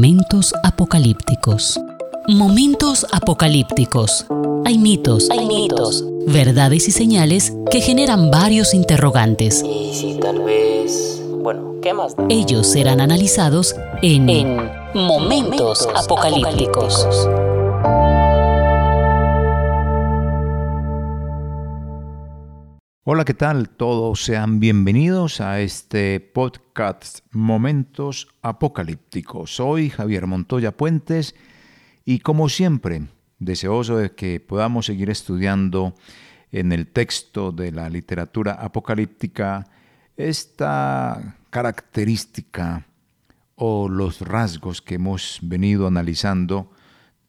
Momentos apocalípticos. Momentos apocalípticos. Hay mitos, hay mitos, verdades y señales que generan varios interrogantes. Y si tal vez... Bueno, ¿qué más da? Ellos serán analizados en, Momentos, apocalípticos. Hola, ¿qué tal? Todos sean bienvenidos a este podcast Momentos Apocalípticos. Soy Javier Montoya Puentes y como siempre, deseoso de que podamos seguir estudiando en el texto de la literatura apocalíptica esta característica o los rasgos que hemos venido analizando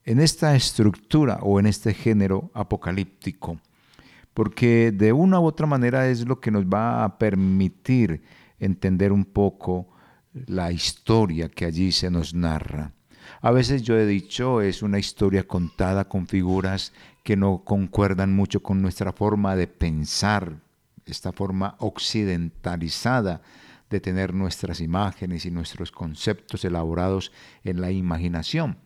en esta estructura o en este género apocalíptico porque de una u otra manera es lo que nos va a permitir entender un poco la historia que allí se nos narra. A veces yo he dicho, es una historia contada con figuras que no concuerdan mucho con nuestra forma de pensar, esta forma occidentalizada de tener nuestras imágenes y nuestros conceptos elaborados en la imaginación.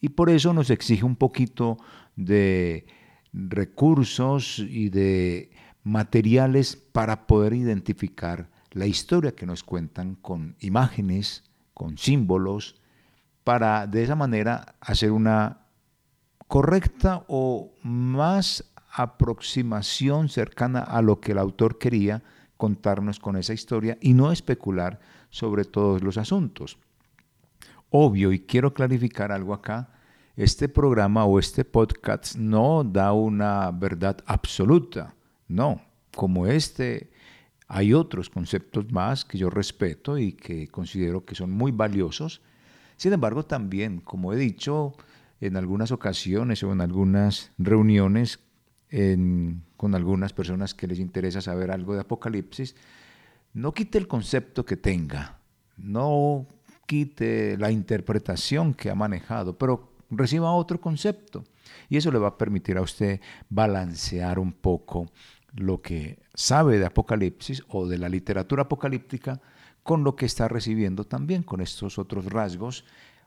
Y por eso nos exige un poquito de recursos y de materiales para poder identificar la historia que nos cuentan con imágenes, con símbolos, para de esa manera hacer una correcta o más aproximación cercana a lo que el autor quería contarnos con esa historia y no especular sobre todos los asuntos. Obvio, y quiero clarificar algo acá, este programa o este podcast no da una verdad absoluta, no, como este hay otros conceptos más que yo respeto y que considero que son muy valiosos. Sin embargo, también, como he dicho en algunas ocasiones o en algunas reuniones con algunas personas que les interesa saber algo de Apocalipsis, no quite el concepto que tenga, no quite la interpretación que ha manejado, pero reciba otro concepto. Y eso le va a permitir a usted balancear un poco lo que sabe de Apocalipsis o de la literatura apocalíptica con lo que está recibiendo también, con estos otros rasgos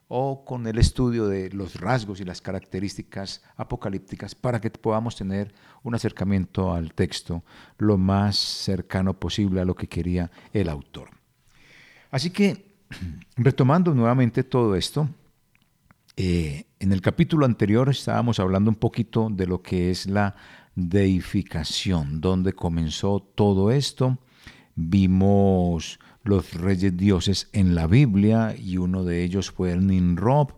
o con el estudio de los rasgos y las características apocalípticas para que podamos tener un acercamiento al texto lo más cercano posible a lo que quería el autor. Así que, retomando nuevamente todo esto, eh, en el capítulo anterior estábamos hablando un poquito de lo que es la deificación, donde comenzó todo esto. Vimos los reyes dioses en la Biblia y uno de ellos fue el Ninrob.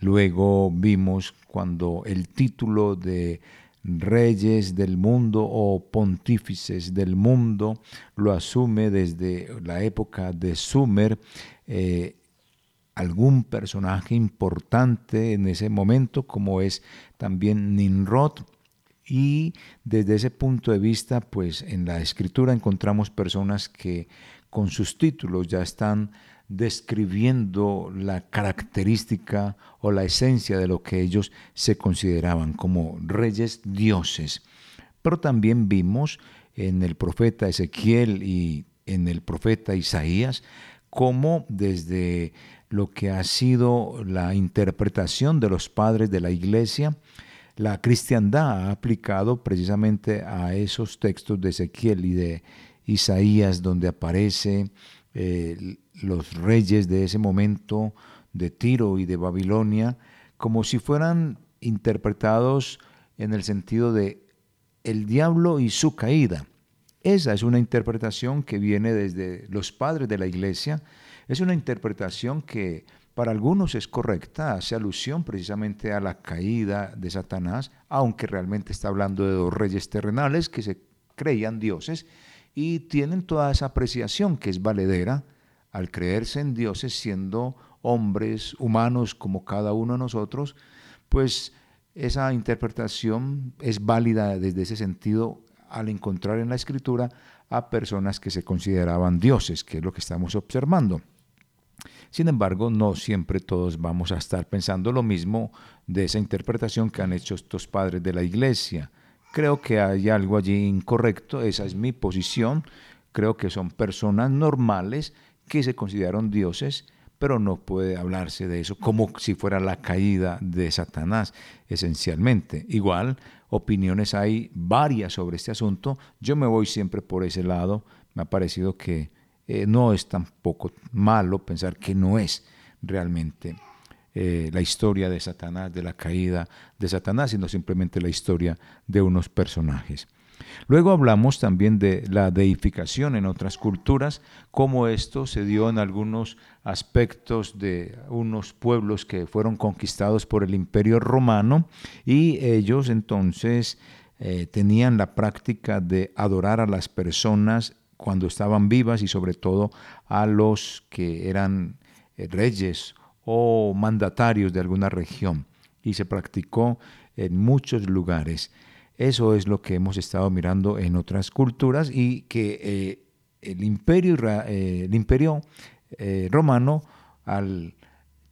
Luego vimos cuando el título de reyes del mundo o pontífices del mundo lo asume desde la época de Sumer, eh, algún personaje importante en ese momento, como es también Ninrod. Y desde ese punto de vista, pues en la escritura encontramos personas que con sus títulos ya están describiendo la característica o la esencia de lo que ellos se consideraban como reyes dioses. Pero también vimos en el profeta Ezequiel y en el profeta Isaías cómo desde lo que ha sido la interpretación de los padres de la iglesia, la cristiandad ha aplicado precisamente a esos textos de Ezequiel y de Isaías, donde aparece eh, los reyes de ese momento de Tiro y de Babilonia, como si fueran interpretados en el sentido de el diablo y su caída. Esa es una interpretación que viene desde los padres de la iglesia, es una interpretación que para algunos es correcta, hace alusión precisamente a la caída de Satanás, aunque realmente está hablando de dos reyes terrenales que se creían dioses y tienen toda esa apreciación que es valedera al creerse en dioses siendo hombres humanos como cada uno de nosotros, pues esa interpretación es válida desde ese sentido al encontrar en la escritura a personas que se consideraban dioses, que es lo que estamos observando. Sin embargo, no siempre todos vamos a estar pensando lo mismo de esa interpretación que han hecho estos padres de la iglesia. Creo que hay algo allí incorrecto, esa es mi posición. Creo que son personas normales que se consideraron dioses, pero no puede hablarse de eso como si fuera la caída de Satanás, esencialmente. Igual, opiniones hay varias sobre este asunto. Yo me voy siempre por ese lado. Me ha parecido que eh, no es tampoco malo pensar que no es realmente eh, la historia de Satanás, de la caída de Satanás, sino simplemente la historia de unos personajes. Luego hablamos también de la deificación en otras culturas, cómo esto se dio en algunos aspectos de unos pueblos que fueron conquistados por el imperio romano y ellos entonces eh, tenían la práctica de adorar a las personas cuando estaban vivas y sobre todo a los que eran eh, reyes o mandatarios de alguna región y se practicó en muchos lugares. Eso es lo que hemos estado mirando en otras culturas y que eh, el imperio, eh, el imperio eh, romano, al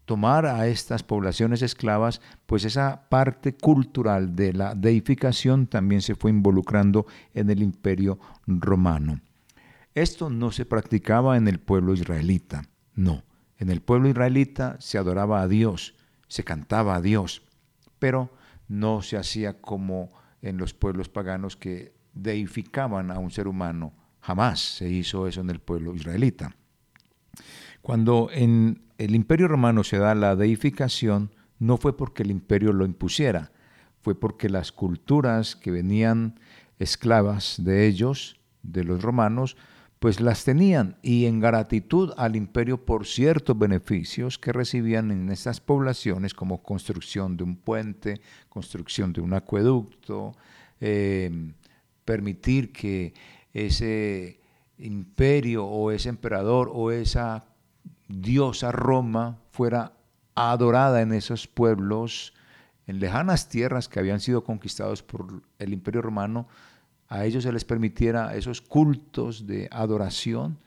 tomar a estas poblaciones esclavas, pues esa parte cultural de la deificación también se fue involucrando en el imperio romano. Esto no se practicaba en el pueblo israelita, no. En el pueblo israelita se adoraba a Dios, se cantaba a Dios, pero no se hacía como en los pueblos paganos que deificaban a un ser humano. Jamás se hizo eso en el pueblo israelita. Cuando en el imperio romano se da la deificación, no fue porque el imperio lo impusiera, fue porque las culturas que venían esclavas de ellos, de los romanos, pues las tenían y en gratitud al imperio por ciertos beneficios que recibían en estas poblaciones como construcción de un puente, construcción de un acueducto, eh, permitir que ese imperio o ese emperador o esa diosa Roma fuera adorada en esos pueblos, en lejanas tierras que habían sido conquistados por el imperio romano, a ellos se les permitiera esos cultos de adoración,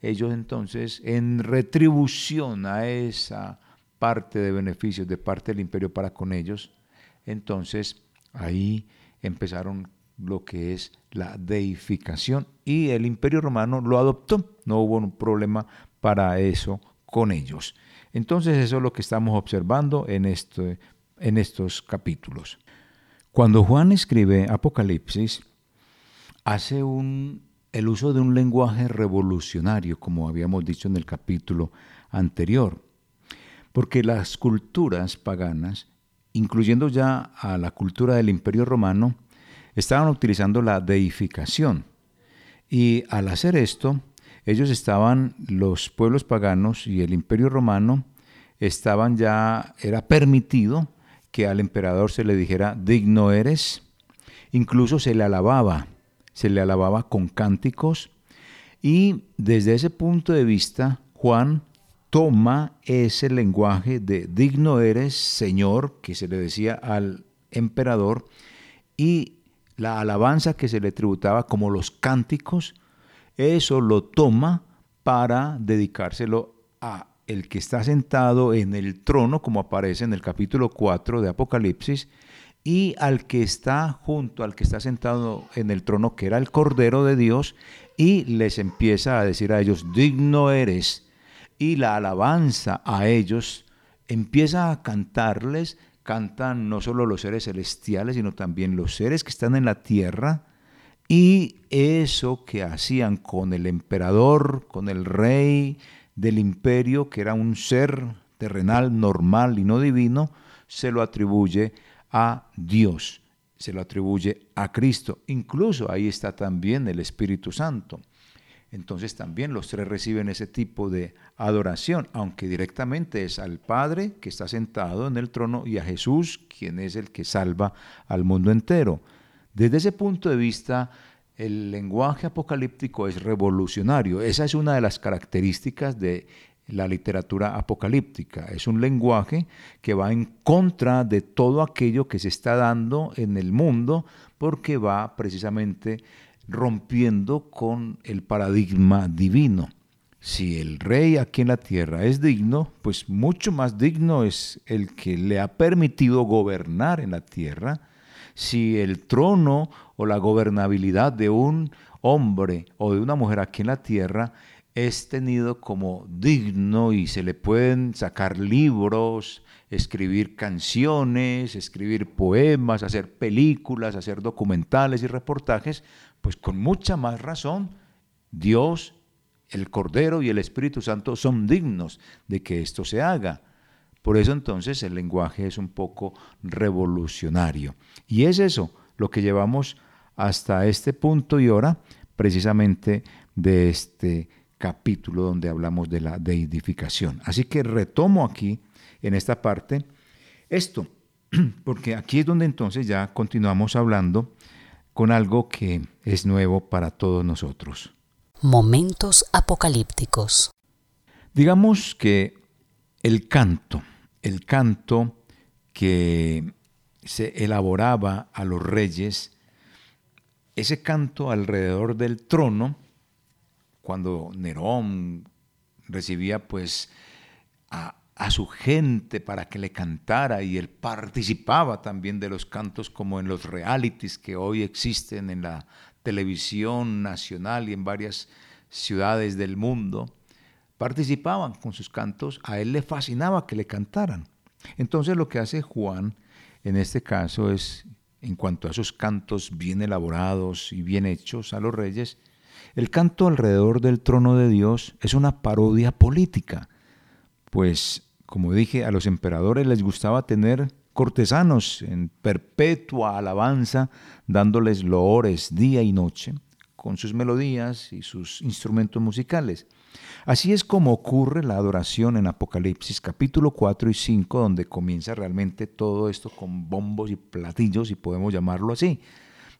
ellos entonces en retribución a esa parte de beneficios de parte del imperio para con ellos, entonces ahí empezaron lo que es la deificación y el imperio romano lo adoptó, no hubo un problema para eso con ellos. Entonces eso es lo que estamos observando en, este, en estos capítulos. Cuando Juan escribe Apocalipsis, hace un, el uso de un lenguaje revolucionario, como habíamos dicho en el capítulo anterior, porque las culturas paganas, incluyendo ya a la cultura del imperio romano, estaban utilizando la deificación. Y al hacer esto, ellos estaban, los pueblos paganos y el imperio romano, estaban ya, era permitido que al emperador se le dijera, digno eres, incluso se le alababa se le alababa con cánticos. Y desde ese punto de vista Juan toma ese lenguaje de digno eres Señor que se le decía al emperador y la alabanza que se le tributaba como los cánticos, eso lo toma para dedicárselo a el que está sentado en el trono, como aparece en el capítulo 4 de Apocalipsis, y al que está junto, al que está sentado en el trono, que era el Cordero de Dios, y les empieza a decir a ellos, digno eres. Y la alabanza a ellos empieza a cantarles, cantan no solo los seres celestiales, sino también los seres que están en la tierra, y eso que hacían con el emperador, con el rey del imperio, que era un ser terrenal, normal y no divino, se lo atribuye a Dios, se lo atribuye a Cristo. Incluso ahí está también el Espíritu Santo. Entonces también los tres reciben ese tipo de adoración, aunque directamente es al Padre que está sentado en el trono y a Jesús, quien es el que salva al mundo entero. Desde ese punto de vista, el lenguaje apocalíptico es revolucionario. Esa es una de las características de la literatura apocalíptica. Es un lenguaje que va en contra de todo aquello que se está dando en el mundo porque va precisamente rompiendo con el paradigma divino. Si el rey aquí en la tierra es digno, pues mucho más digno es el que le ha permitido gobernar en la tierra. Si el trono o la gobernabilidad de un hombre o de una mujer aquí en la tierra es tenido como digno y se le pueden sacar libros, escribir canciones, escribir poemas, hacer películas, hacer documentales y reportajes, pues con mucha más razón Dios, el Cordero y el Espíritu Santo son dignos de que esto se haga. Por eso entonces el lenguaje es un poco revolucionario. Y es eso lo que llevamos hasta este punto y hora precisamente de este capítulo donde hablamos de la deidificación. Así que retomo aquí, en esta parte, esto, porque aquí es donde entonces ya continuamos hablando con algo que es nuevo para todos nosotros. Momentos apocalípticos. Digamos que el canto, el canto que se elaboraba a los reyes, ese canto alrededor del trono, cuando Nerón recibía pues a, su gente para que le cantara y él participaba también de los cantos como en los realities que hoy existen en la televisión nacional y en varias ciudades del mundo, participaban con sus cantos, a él le fascinaba que le cantaran. Entonces lo que hace Juan en este caso es, en cuanto a esos cantos bien elaborados y bien hechos a los reyes, el canto alrededor del trono de Dios es una parodia política, pues, como dije, a los emperadores les gustaba tener cortesanos en perpetua alabanza, dándoles loores día y noche, con sus melodías y sus instrumentos musicales. Así es como ocurre la adoración en Apocalipsis capítulo 4 y 5, donde comienza realmente todo esto con bombos y platillos, si podemos llamarlo así,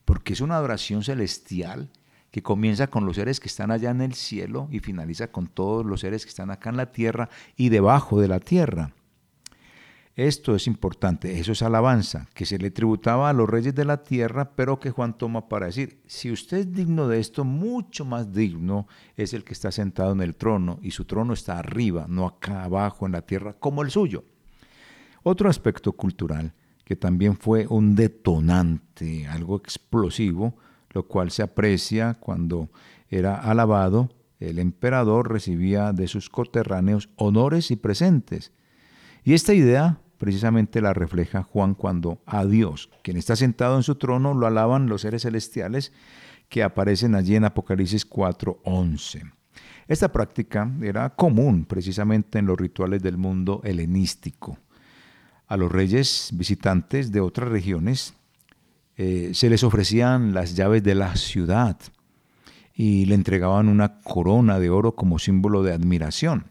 porque es una adoración celestial que comienza con los seres que están allá en el cielo y finaliza con todos los seres que están acá en la tierra y debajo de la tierra. Esto es importante, eso es alabanza, que se le tributaba a los reyes de la tierra, pero que Juan toma para decir, si usted es digno de esto, mucho más digno es el que está sentado en el trono, y su trono está arriba, no acá abajo en la tierra, como el suyo. Otro aspecto cultural, que también fue un detonante, algo explosivo, lo cual se aprecia cuando era alabado, el emperador recibía de sus coterráneos honores y presentes. Y esta idea precisamente la refleja Juan cuando a Dios, quien está sentado en su trono, lo alaban los seres celestiales que aparecen allí en Apocalipsis 4:11. Esta práctica era común precisamente en los rituales del mundo helenístico. A los reyes visitantes de otras regiones eh, se les ofrecían las llaves de la ciudad y le entregaban una corona de oro como símbolo de admiración.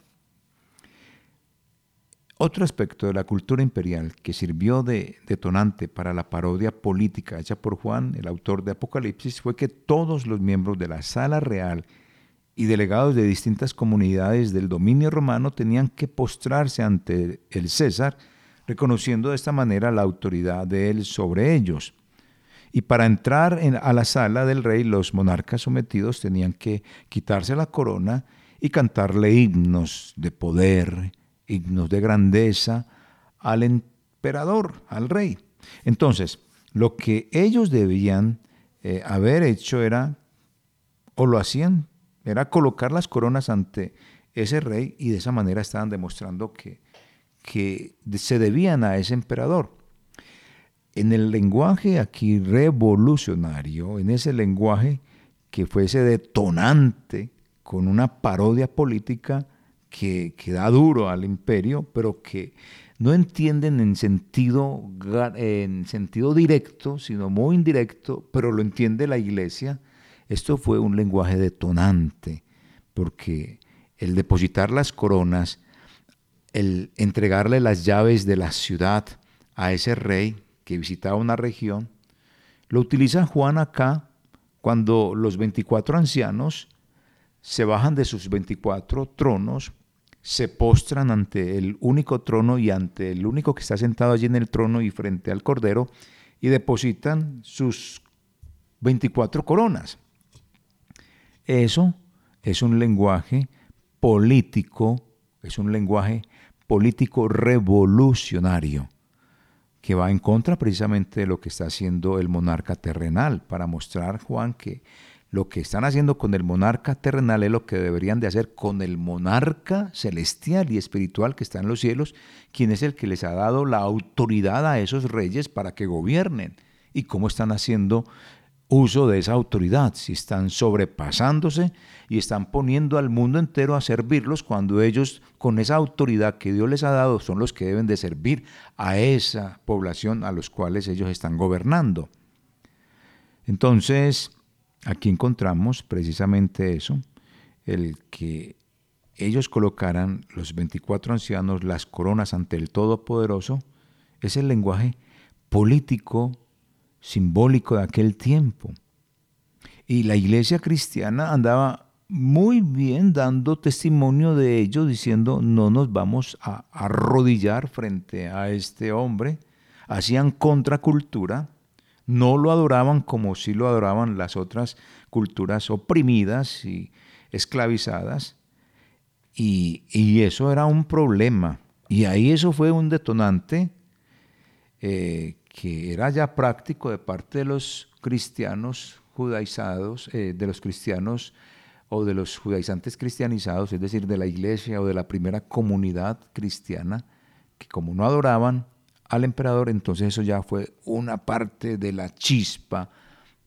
Otro aspecto de la cultura imperial que sirvió de detonante para la parodia política hecha por Juan, el autor de Apocalipsis, fue que todos los miembros de la sala real y delegados de distintas comunidades del dominio romano tenían que postrarse ante el César, reconociendo de esta manera la autoridad de él sobre ellos. Y para entrar a la sala del rey, los monarcas sometidos tenían que quitarse la corona y cantarle himnos de poder, himnos de grandeza al emperador, al rey. Entonces, lo que ellos debían eh, haber hecho era, o lo hacían, era colocar las coronas ante ese rey y de esa manera estaban demostrando que, que se debían a ese emperador en el lenguaje aquí revolucionario, en ese lenguaje que fuese detonante con una parodia política que, da duro al imperio, pero que no entienden en sentido, en sentido directo, sino muy indirecto, pero lo entiende la iglesia. Esto fue un lenguaje detonante, porque el depositar las coronas, el entregarle las llaves de la ciudad a ese rey, que visitaba una región, lo utiliza Juan acá cuando los 24 ancianos se bajan de sus 24 tronos, se postran ante el único trono y ante el único que está sentado allí en el trono y frente al Cordero y depositan sus 24 coronas. Eso es un lenguaje político, es un lenguaje político revolucionario que va en contra precisamente de lo que está haciendo el monarca terrenal, para mostrar, Juan, que lo que están haciendo con el monarca terrenal es lo que deberían de hacer con el monarca celestial y espiritual que está en los cielos, quien es el que les ha dado la autoridad a esos reyes para que gobiernen. Y cómo están haciendo uso de esa autoridad, si están sobrepasándose y están poniendo al mundo entero a servirlos cuando ellos con esa autoridad que Dios les ha dado son los que deben de servir a esa población a los cuales ellos están gobernando. Entonces, Aquí encontramos precisamente eso, el que ellos colocaran los 24 ancianos las coronas ante el Todopoderoso, es el lenguaje político, simbólico de aquel tiempo. Y la iglesia cristiana andaba muy bien dando testimonio de ello, diciendo, no nos vamos a arrodillar frente a este hombre. Hacían contracultura, no lo adoraban como si lo adoraban las otras culturas oprimidas y esclavizadas. Y, eso era un problema. Y ahí eso fue un detonante eh, que era ya práctico de parte de los cristianos judaizados, eh, de los cristianos o de los judaizantes cristianizados, es decir, de la iglesia o de la primera comunidad cristiana, que como no adoraban al emperador, entonces eso ya fue una parte de la chispa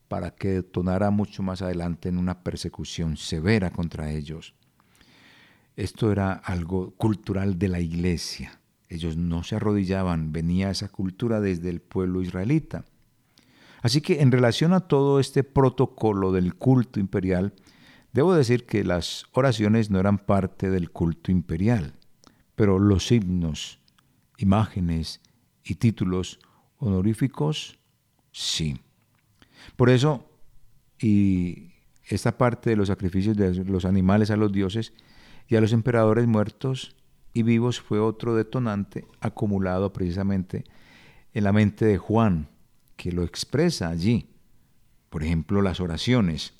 para que detonara mucho más adelante en una persecución severa contra ellos. Esto era algo cultural de la iglesia. Ellos no se arrodillaban, venía esa cultura desde el pueblo israelita. Así que en relación a todo este protocolo del culto imperial, debo decir que las oraciones no eran parte del culto imperial, pero los himnos, imágenes y títulos honoríficos, sí. Por eso, y esta parte de los sacrificios de los animales a los dioses y a los emperadores muertos y vivos fue otro detonante acumulado precisamente en la mente de Juan, que lo expresa allí. Por ejemplo, las oraciones,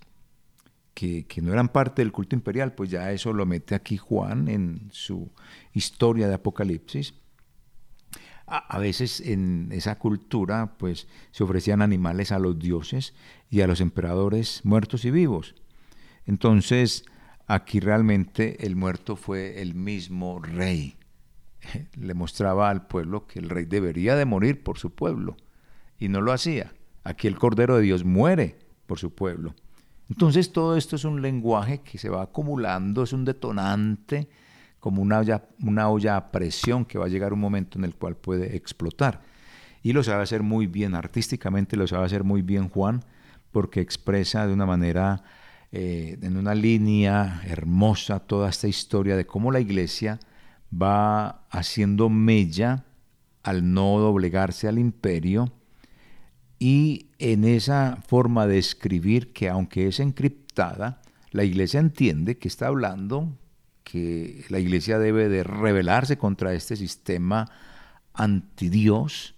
que, que, no eran parte del culto imperial, pues ya eso lo mete aquí Juan en su historia de Apocalipsis a, veces en esa cultura pues se ofrecían animales a los dioses y a los emperadores muertos y vivos. Entonces, aquí realmente el muerto fue el mismo rey. Le mostraba al pueblo que el rey debería de morir por su pueblo y no lo hacía. Aquí el Cordero de Dios muere por su pueblo. Entonces todo esto es un lenguaje que se va acumulando, es un detonante como una olla, una olla a presión que va a llegar un momento en el cual puede explotar. Y lo sabe hacer muy bien, artísticamente lo sabe hacer muy bien Juan, porque expresa de una manera, eh, en una línea hermosa, toda esta historia de cómo la iglesia va haciendo mella al no doblegarse al imperio y en esa forma de escribir que aunque es encriptada, la iglesia entiende que está hablando que la iglesia debe de rebelarse contra este sistema antidios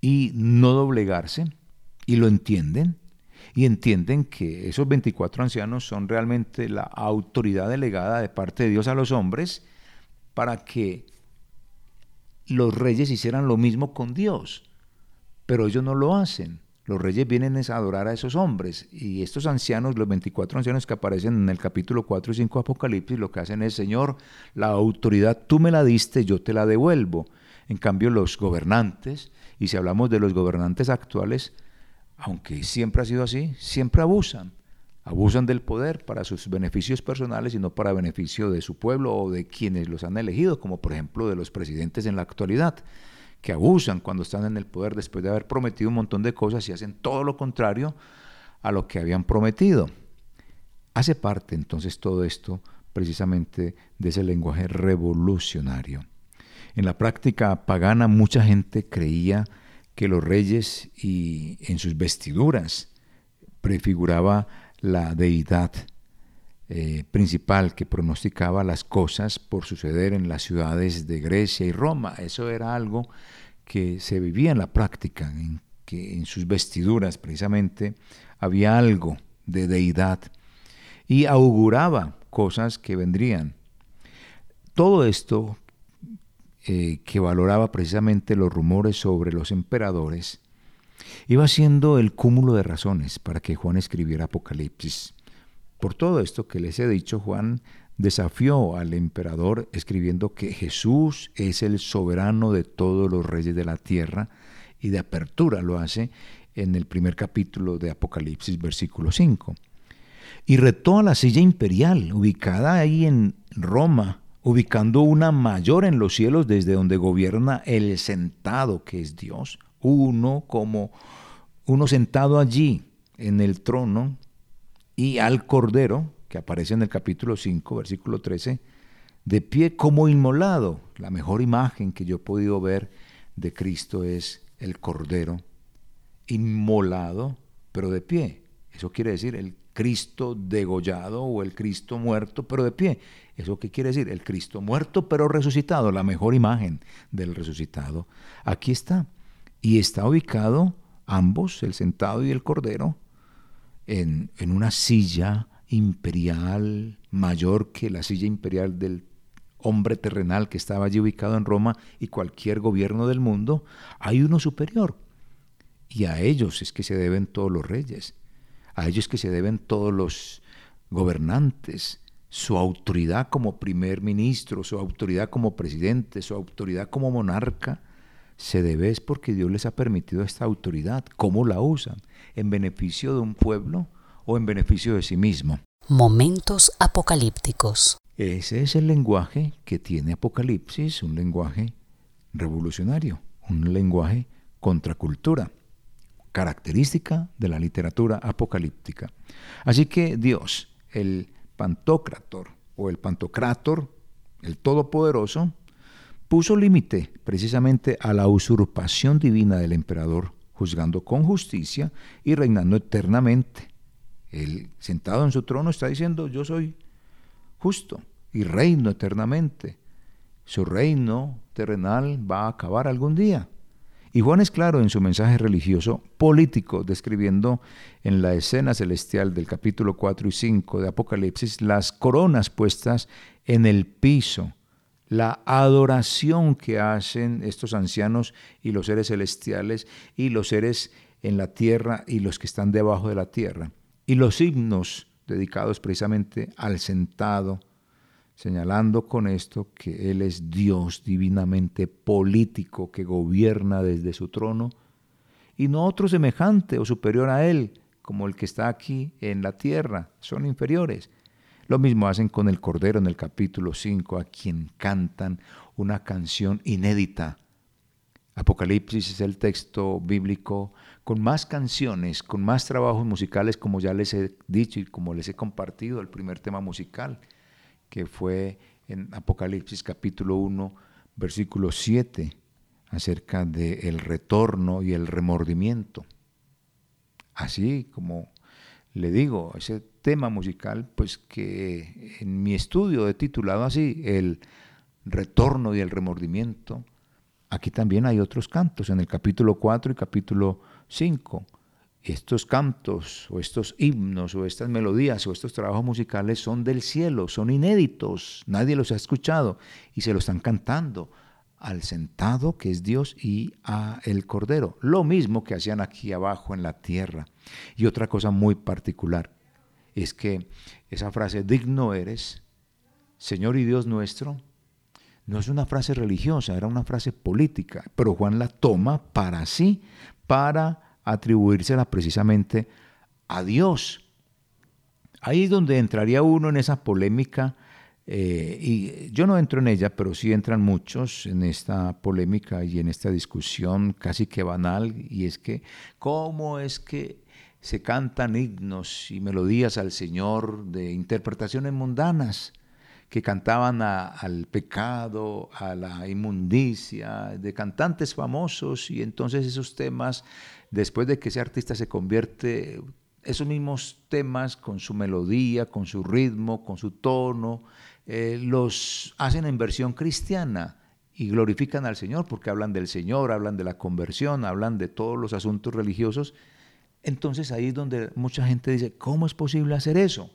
y no doblegarse, y lo entienden, y entienden que esos 24 ancianos son realmente la autoridad delegada de parte de Dios a los hombres para que los reyes hicieran lo mismo con Dios, pero ellos no lo hacen. Los reyes vienen a adorar a esos hombres y estos ancianos, los 24 ancianos que aparecen en el capítulo 4 y 5 de Apocalipsis, lo que hacen es, Señor, la autoridad tú me la diste, yo te la devuelvo. En cambio, los gobernantes, y si hablamos de los gobernantes actuales, aunque siempre ha sido así, siempre abusan. Abusan del poder para sus beneficios personales y no para beneficio de su pueblo o de quienes los han elegido, como por ejemplo de los presidentes en la actualidad que abusan cuando están en el poder después de haber prometido un montón de cosas y hacen todo lo contrario a lo que habían prometido. Hace parte entonces todo esto precisamente de ese lenguaje revolucionario. En la práctica pagana mucha gente creía que los reyes y en sus vestiduras prefiguraba la deidad eh, principal que pronosticaba las cosas por suceder en las ciudades de Grecia y Roma. Eso era algo que se vivía en la práctica, en que en sus vestiduras precisamente había algo de deidad y auguraba cosas que vendrían. Todo esto eh, que valoraba precisamente los rumores sobre los emperadores, Iba siendo el cúmulo de razones para que Juan escribiera Apocalipsis. Por todo esto que les he dicho, Juan desafió al emperador escribiendo que Jesús es el soberano de todos los reyes de la tierra y de apertura lo hace en el primer capítulo de Apocalipsis, versículo 5. Y retó a la silla imperial, ubicada ahí en Roma, ubicando una mayor en los cielos desde donde gobierna el sentado, que es Dios, uno como uno sentado allí en el trono, y al Cordero, que aparece en el capítulo 5, versículo 13, de pie como inmolado. La mejor imagen que yo he podido ver de Cristo es el Cordero inmolado, pero de pie. Eso quiere decir el Cristo degollado o el Cristo muerto, pero de pie. ¿Eso qué quiere decir? El Cristo muerto, pero resucitado, la mejor imagen del resucitado. Aquí está. Y está ubicado ambos, el sentado y el cordero, en, en una silla imperial mayor que la silla imperial del hombre terrenal que estaba allí ubicado en Roma y cualquier gobierno del mundo, hay uno superior. Y a ellos es que se deben todos los reyes, a ellos que se deben todos los gobernantes, su autoridad como primer ministro, su autoridad como presidente, su autoridad como monarca, se debe es porque Dios les ha permitido esta autoridad. ¿Cómo la usan? ¿En beneficio de un pueblo o en beneficio de sí mismo? Momentos apocalípticos. Ese es el lenguaje que tiene Apocalipsis, un lenguaje revolucionario, un lenguaje contracultura, característica de la literatura apocalíptica. Así que Dios, el Pantocrator o el Pantocrator, el Todopoderoso, puso límite precisamente a la usurpación divina del emperador, juzgando con justicia y reinando eternamente. Él, sentado en su trono, está diciendo, yo soy justo y reino eternamente. Su reino terrenal va a acabar algún día. Y Juan es claro en su mensaje religioso político, describiendo en la escena celestial del capítulo 4 y 5 de Apocalipsis las coronas puestas en el piso, la adoración que hacen estos ancianos y los seres celestiales y los seres en la tierra y los que están debajo de la tierra, y los himnos dedicados precisamente al sentado, señalando con esto que Él es Dios divinamente político que gobierna desde su trono, y no otro semejante o superior a Él, como el que está aquí en la tierra, son inferiores. Lo mismo hacen con el Cordero en el capítulo 5, a quien cantan una canción inédita. Apocalipsis es el texto bíblico con más canciones, con más trabajos musicales, como ya les he dicho y como les he compartido el primer tema musical que fue en Apocalipsis capítulo 1, versículo 7, acerca del el retorno y el remordimiento. Así como le digo, ese tema musical, pues que en mi estudio he titulado así, el retorno y el remordimiento, aquí también hay otros cantos, en el capítulo 4 y capítulo 5, estos cantos o estos himnos o estas melodías o estos trabajos musicales son del cielo, son inéditos, nadie los ha escuchado y se lo están cantando al sentado que es Dios y a el Cordero, lo mismo que hacían aquí abajo en la tierra. Y otra cosa muy particular es que esa frase digno eres, Señor y Dios nuestro, no es una frase religiosa, era una frase política, pero Juan la toma para sí, para atribuírsela precisamente a Dios. Ahí es donde entraría uno en esa polémica, eh, y yo no entro en ella, pero sí entran muchos en esta polémica y en esta discusión casi que banal, y es que, ¿cómo es que se cantan himnos y melodías al Señor de interpretaciones mundanas? Que cantaban al pecado, a la inmundicia, de cantantes famosos, y entonces esos temas después de que ese artista se convierte, esos mismos temas con su melodía, con su ritmo, con su tono, eh, los hacen en versión cristiana y glorifican al Señor porque hablan del Señor, hablan de la conversión, hablan de todos los asuntos religiosos. Entonces ahí es donde mucha gente dice, ¿cómo es posible hacer eso?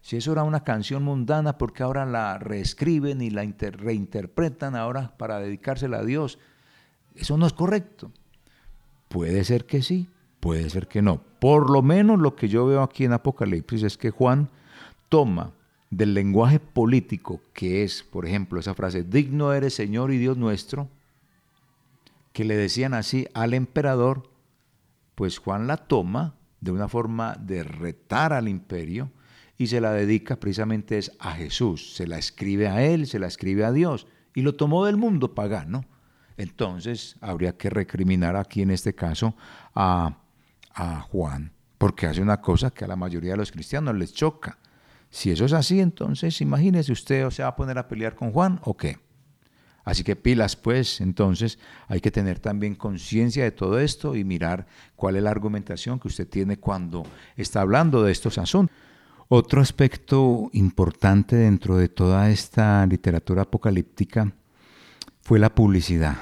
Si eso era una canción mundana, ¿por qué ahora la reescriben y la reinterpretan ahora para dedicársela a Dios? Eso no es correcto. Puede ser que sí, puede ser que no. Por lo menos lo que yo veo aquí en Apocalipsis es que Juan toma del lenguaje político, que es, por ejemplo, esa frase, digno eres Señor y Dios nuestro, que le decían así al emperador, pues Juan la toma de una forma de retar al imperio y se la dedica precisamente es a Jesús, se la escribe a él, se la escribe a Dios y lo tomó del mundo pagano. Entonces habría que recriminar aquí en este caso a, a Juan, porque hace una cosa que a la mayoría de los cristianos les choca si eso es así, entonces imagínese usted, se va a poner a pelear con Juan o qué. Así que pilas, pues, entonces hay que tener también conciencia de todo esto y mirar cuál es la argumentación que usted tiene cuando está hablando de estos asuntos. Otro aspecto importante dentro de toda esta literatura apocalíptica fue la publicidad.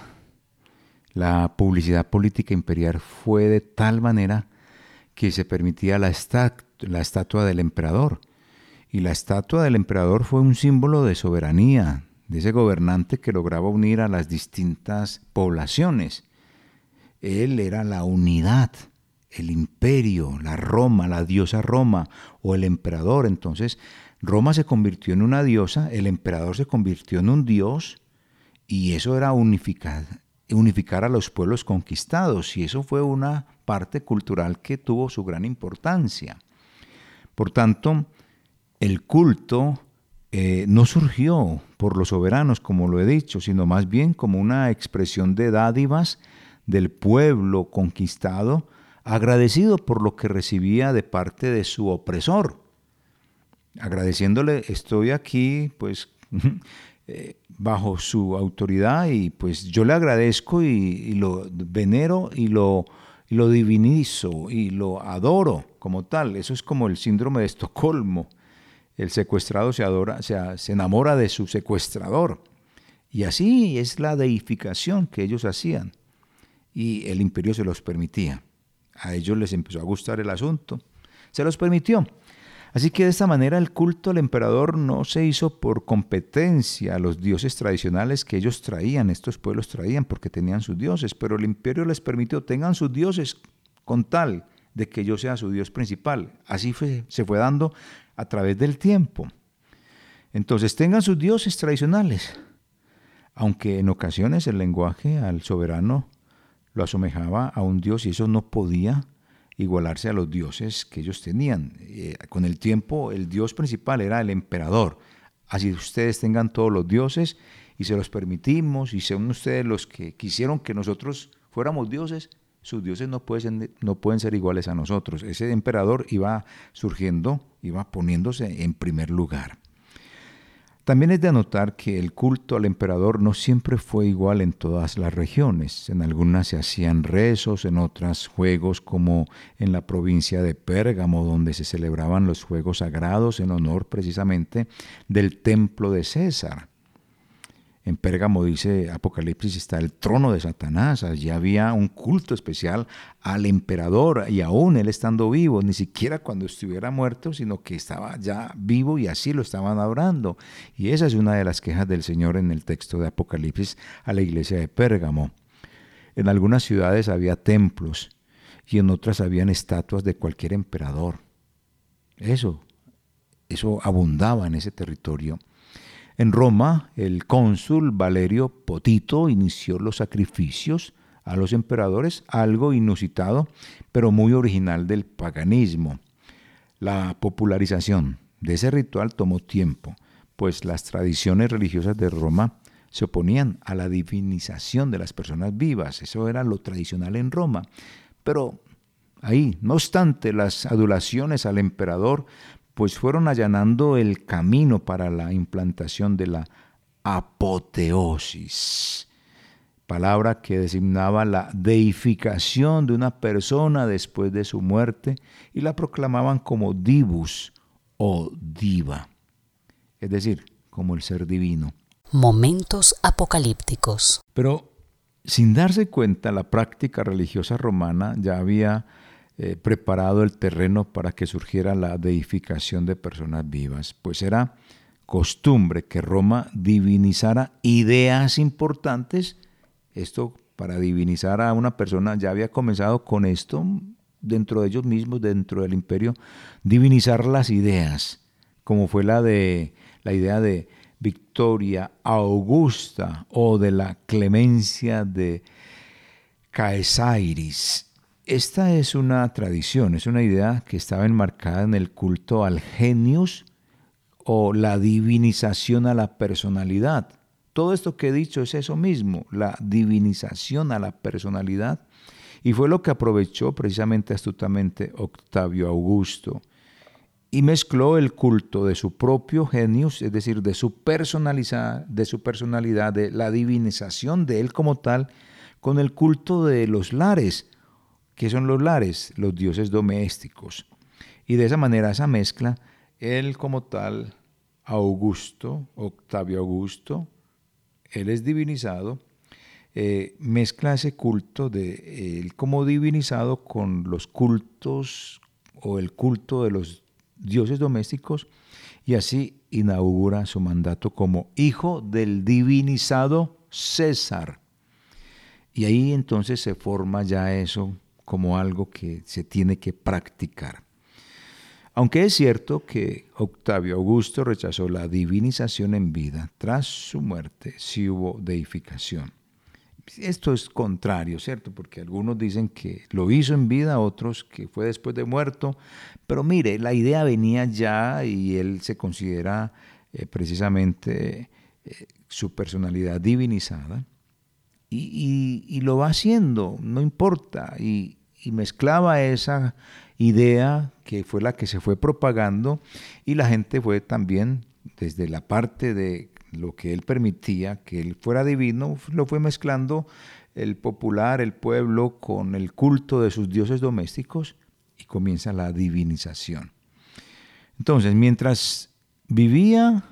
La publicidad política imperial fue de tal manera que se permitía la, estatua del emperador y la estatua del emperador fue un símbolo de soberanía, de ese gobernante que lograba unir a las distintas poblaciones. Él era la unidad, el imperio, la Roma, la diosa Roma o el emperador. Entonces, Roma se convirtió en una diosa, el emperador se convirtió en un dios y eso era unificar, a los pueblos conquistados y eso fue una parte cultural que tuvo su gran importancia. Por tanto, el culto eh, no surgió por los soberanos, como lo he dicho, sino más bien como una expresión de dádivas del pueblo conquistado, agradecido por lo que recibía de parte de su opresor. Agradeciéndole, estoy aquí, pues, eh, bajo su autoridad y pues yo le agradezco y, lo venero y lo, lo divinizo y lo adoro como tal. Eso es como el síndrome de Estocolmo el secuestrado se, adora, se, se enamora de su secuestrador. Y así es la deificación que ellos hacían. Y el imperio se los permitía. A ellos les empezó a gustar el asunto. Se los permitió. Así que de esta manera el culto al emperador no se hizo por competencia a los dioses tradicionales que ellos traían, estos pueblos traían porque tenían sus dioses, pero el imperio les permitió, tengan sus dioses con tal de que yo sea su dios principal. Así se fue dando a través del tiempo. Entonces tengan sus dioses tradicionales, aunque en ocasiones el lenguaje al soberano lo asemejaba a un dios y eso no podía igualarse a los dioses que ellos tenían. Eh, con el tiempo el dios principal era el emperador. Así ustedes tengan todos los dioses y se los permitimos y sean ustedes los que quisieron que nosotros fuéramos dioses, sus dioses no pueden, no pueden ser iguales a nosotros. Ese emperador iba surgiendo, iba poniéndose en primer lugar. También es de anotar que el culto al emperador no siempre fue igual en todas las regiones. En algunas se hacían rezos, en otras juegos, como en la provincia de Pérgamo, donde se celebraban los juegos sagrados en honor precisamente del templo de César. En Pérgamo dice Apocalipsis está el trono de Satanás, allí había un culto especial al emperador y aún él estando vivo, ni siquiera cuando estuviera muerto, sino que estaba ya vivo y así lo estaban adorando. Y esa es una de las quejas del Señor en el texto de Apocalipsis a la iglesia de Pérgamo. En algunas ciudades había templos y en otras habían estatuas de cualquier emperador. Eso, eso abundaba en ese territorio. En Roma, el cónsul Valerio Potito inició los sacrificios a los emperadores, algo inusitado, pero muy original del paganismo. La popularización de ese ritual tomó tiempo, pues las tradiciones religiosas de Roma se oponían a la divinización de las personas vivas, eso era lo tradicional en Roma. Pero ahí, no obstante, las adulaciones al emperador pues fueron allanando el camino para la implantación de la apoteosis, palabra que designaba la deificación de una persona después de su muerte y la proclamaban como divus o diva, es decir, como el ser divino. Momentos apocalípticos. Pero sin darse cuenta, la práctica religiosa romana ya había eh, preparado el terreno para que surgiera la deificación de personas vivas, pues era costumbre que Roma divinizara ideas importantes, esto para divinizar a una persona, ya había comenzado con esto dentro de ellos mismos, dentro del imperio, divinizar las ideas, como fue la de la idea de Victoria Augusta o de la clemencia de Caesairis. Esta es una tradición, es una idea que estaba enmarcada en el culto al genius o la divinización a la personalidad. Todo esto que he dicho es eso mismo, la divinización a la personalidad. Y fue lo que aprovechó precisamente astutamente Octavio Augusto y mezcló el culto de su propio genius, es decir, de su, de su personalidad, de la divinización de él como tal, con el culto de los lares. ¿Qué son los lares? Los dioses domésticos. Y de esa manera, esa mezcla, él como tal, Augusto, Octavio Augusto, él es divinizado, eh, mezcla ese culto de él como divinizado con los cultos o el culto de los dioses domésticos y así inaugura su mandato como hijo del divinizado César. Y ahí entonces se forma ya eso como algo que se tiene que practicar. Aunque es cierto que Octavio Augusto rechazó la divinización en vida, tras su muerte sí hubo deificación esto es contrario, ¿cierto? Porque algunos dicen que lo hizo en vida, otros que fue después de muerto, pero mire, la idea venía ya y él se considera eh, precisamente eh, su personalidad divinizada y, lo va haciendo, no importa, y, y mezclaba esa idea que fue la que se fue propagando y la gente fue también desde la parte de lo que él permitía, que él fuera divino, lo fue mezclando el popular, el pueblo, con el culto de sus dioses domésticos y comienza la divinización. Entonces, mientras vivía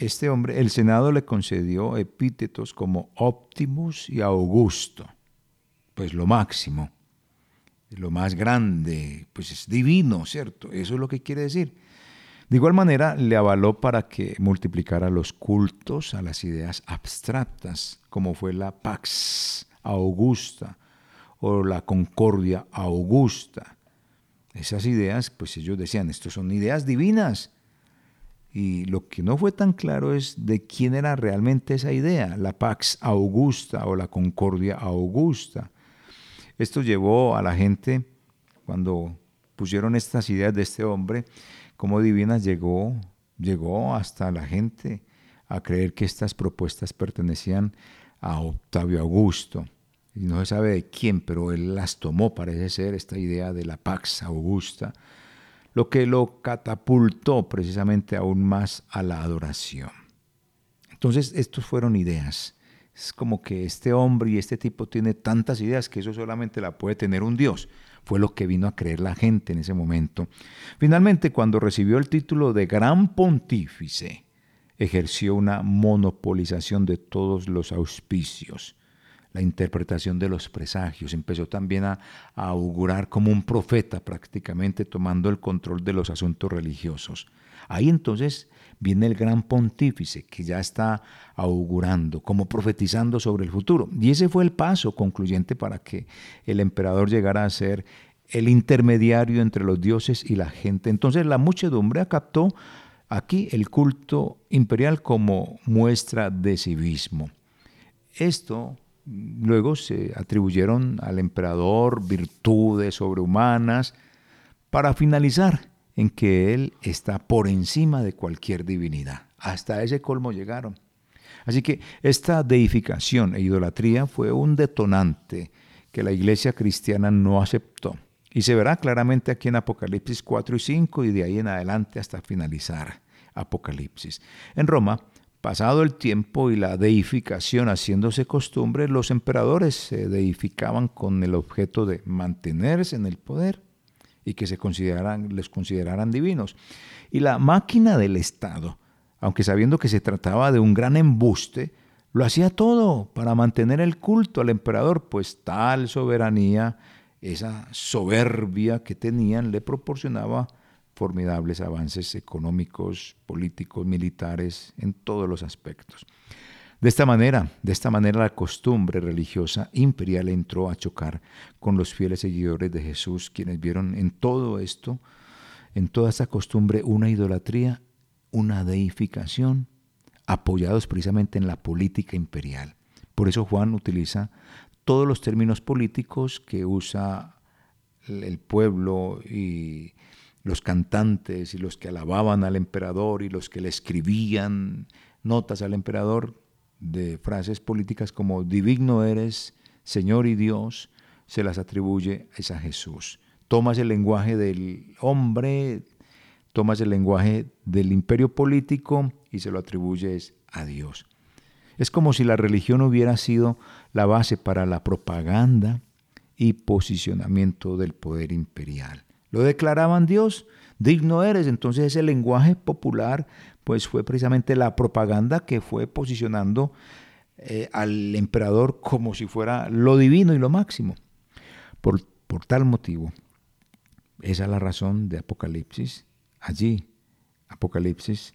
este hombre, el Senado le concedió epítetos como Optimus y Augusto, pues lo máximo, lo más grande, pues es divino, ¿cierto? Eso es lo que quiere decir. De igual manera, le avaló para que multiplicara los cultos a las ideas abstractas, como fue la Pax Augusta o la Concordia Augusta. Esas ideas, pues ellos decían, estos son ideas divinas. Y lo que no fue tan claro es de quién era realmente esa idea, la Pax Augusta o la Concordia Augusta. Esto llevó a la gente, cuando pusieron estas ideas de este hombre, como divinas llegó, llegó hasta la gente a creer que estas propuestas pertenecían a Octavio Augusto. Y no se sabe de quién, pero él las tomó, parece ser, esta idea de la Pax Augusta, lo que lo catapultó precisamente aún más a la adoración. Entonces, estos fueron ideas. Es como que este hombre y este tipo tiene tantas ideas que eso solamente la puede tener un Dios fue lo que vino a creer la gente en ese momento. Finalmente, cuando recibió el título de Gran Pontífice, ejerció una monopolización de todos los auspicios, la interpretación de los presagios, empezó también a, augurar como un profeta prácticamente tomando el control de los asuntos religiosos. Ahí entonces viene el gran pontífice que ya está augurando, como profetizando sobre el futuro. Y ese fue el paso concluyente para que el emperador llegara a ser el intermediario entre los dioses y la gente. Entonces la muchedumbre captó aquí el culto imperial como muestra de civismo. Esto luego se atribuyeron al emperador virtudes sobrehumanas para finalizar en que Él está por encima de cualquier divinidad. Hasta ese colmo llegaron. Así que esta deificación e idolatría fue un detonante que la iglesia cristiana no aceptó. Y se verá claramente aquí en Apocalipsis 4 y 5 y de ahí en adelante hasta finalizar Apocalipsis. En Roma, pasado el tiempo y la deificación haciéndose costumbre, los emperadores se deificaban con el objeto de mantenerse en el poder y que se consideraran, les consideraran divinos. Y la máquina del Estado, aunque sabiendo que se trataba de un gran embuste, lo hacía todo para mantener el culto al emperador, pues tal soberanía, esa soberbia que tenían, le proporcionaba formidables avances económicos, políticos, militares, en todos los aspectos. De esta manera, de esta manera la costumbre religiosa imperial entró a chocar con los fieles seguidores de Jesús, quienes vieron en todo esto, en toda esta costumbre, una idolatría, una deificación, apoyados precisamente en la política imperial. Por eso Juan utiliza todos los términos políticos que usa el pueblo y los cantantes y los que alababan al emperador y los que le escribían notas al emperador de frases políticas como divino eres, Señor y Dios, se las atribuye a Jesús. Tomas el lenguaje del hombre, tomas el lenguaje del imperio político y se lo atribuyes a Dios. Es como si la religión hubiera sido la base para la propaganda y posicionamiento del poder imperial. Lo declaraban Dios, digno eres. Entonces ese lenguaje popular pues fue precisamente la propaganda que fue posicionando eh, al emperador como si fuera lo divino y lo máximo. Por, por tal motivo, esa es la razón de Apocalipsis. Allí, Apocalipsis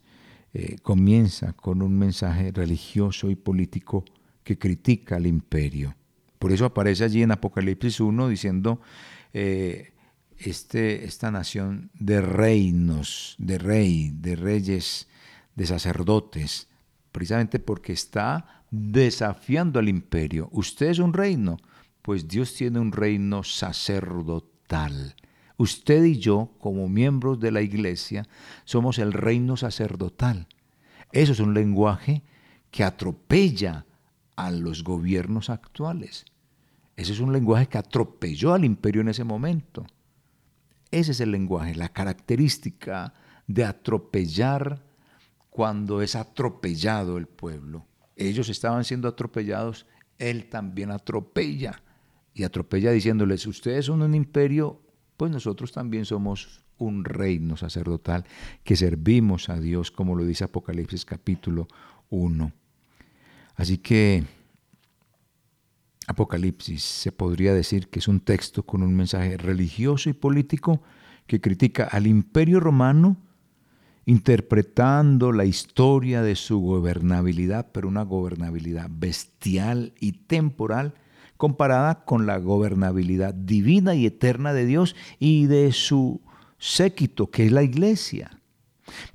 eh, comienza con un mensaje religioso y político que critica al imperio. Por eso aparece allí en Apocalipsis 1 diciendo, eh, este, esta nación de reinos, de rey, de reyes, de sacerdotes, precisamente porque está desafiando al imperio. Usted es un reino, pues Dios tiene un reino sacerdotal. Usted y yo, como miembros de la iglesia, somos el reino sacerdotal. Eso es un lenguaje que atropella a los gobiernos actuales. Ese es un lenguaje que atropelló al imperio en ese momento. Ese es el lenguaje, la característica de atropellar cuando es atropellado el pueblo. Ellos estaban siendo atropellados, Él también atropella. Y atropella diciéndoles, ustedes son un imperio, pues nosotros también somos un reino sacerdotal que servimos a Dios, como lo dice Apocalipsis capítulo 1. Así que Apocalipsis se podría decir que es un texto con un mensaje religioso y político que critica al imperio romano, interpretando la historia de su gobernabilidad, pero una gobernabilidad bestial y temporal, comparada con la gobernabilidad divina y eterna de Dios y de su séquito, que es la iglesia.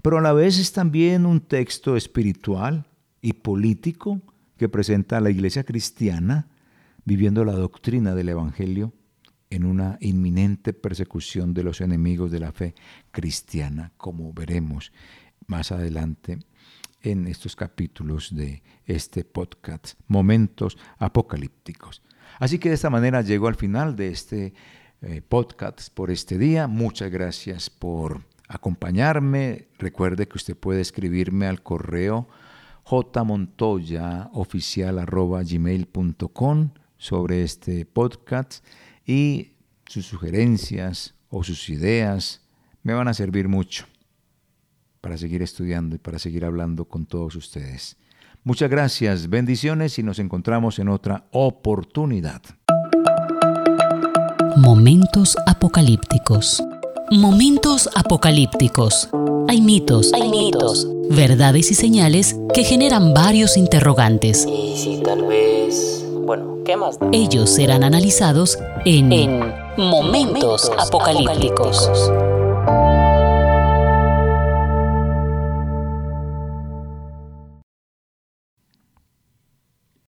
Pero a la vez es también un texto espiritual y político que presenta a la iglesia cristiana viviendo la doctrina del Evangelio en una inminente persecución de los enemigos de la fe cristiana, como veremos más adelante en estos capítulos de este podcast, Momentos Apocalípticos. Así que de esta manera llego al final de este eh, podcast por este día. Muchas gracias por acompañarme. Recuerde que usted puede escribirme al correo jmontoyaoficial.gmail.com sobre este podcast y sus sugerencias o sus ideas me van a servir mucho para seguir estudiando y para seguir hablando con todos ustedes. Muchas gracias, bendiciones y nos encontramos en otra oportunidad. Momentos apocalípticos. Momentos apocalípticos. Hay mitos, hay mitos, verdades y señales que generan varios interrogantes. Y si tal vez ¿qué más? Ellos serán analizados en, Momentos, apocalípticos.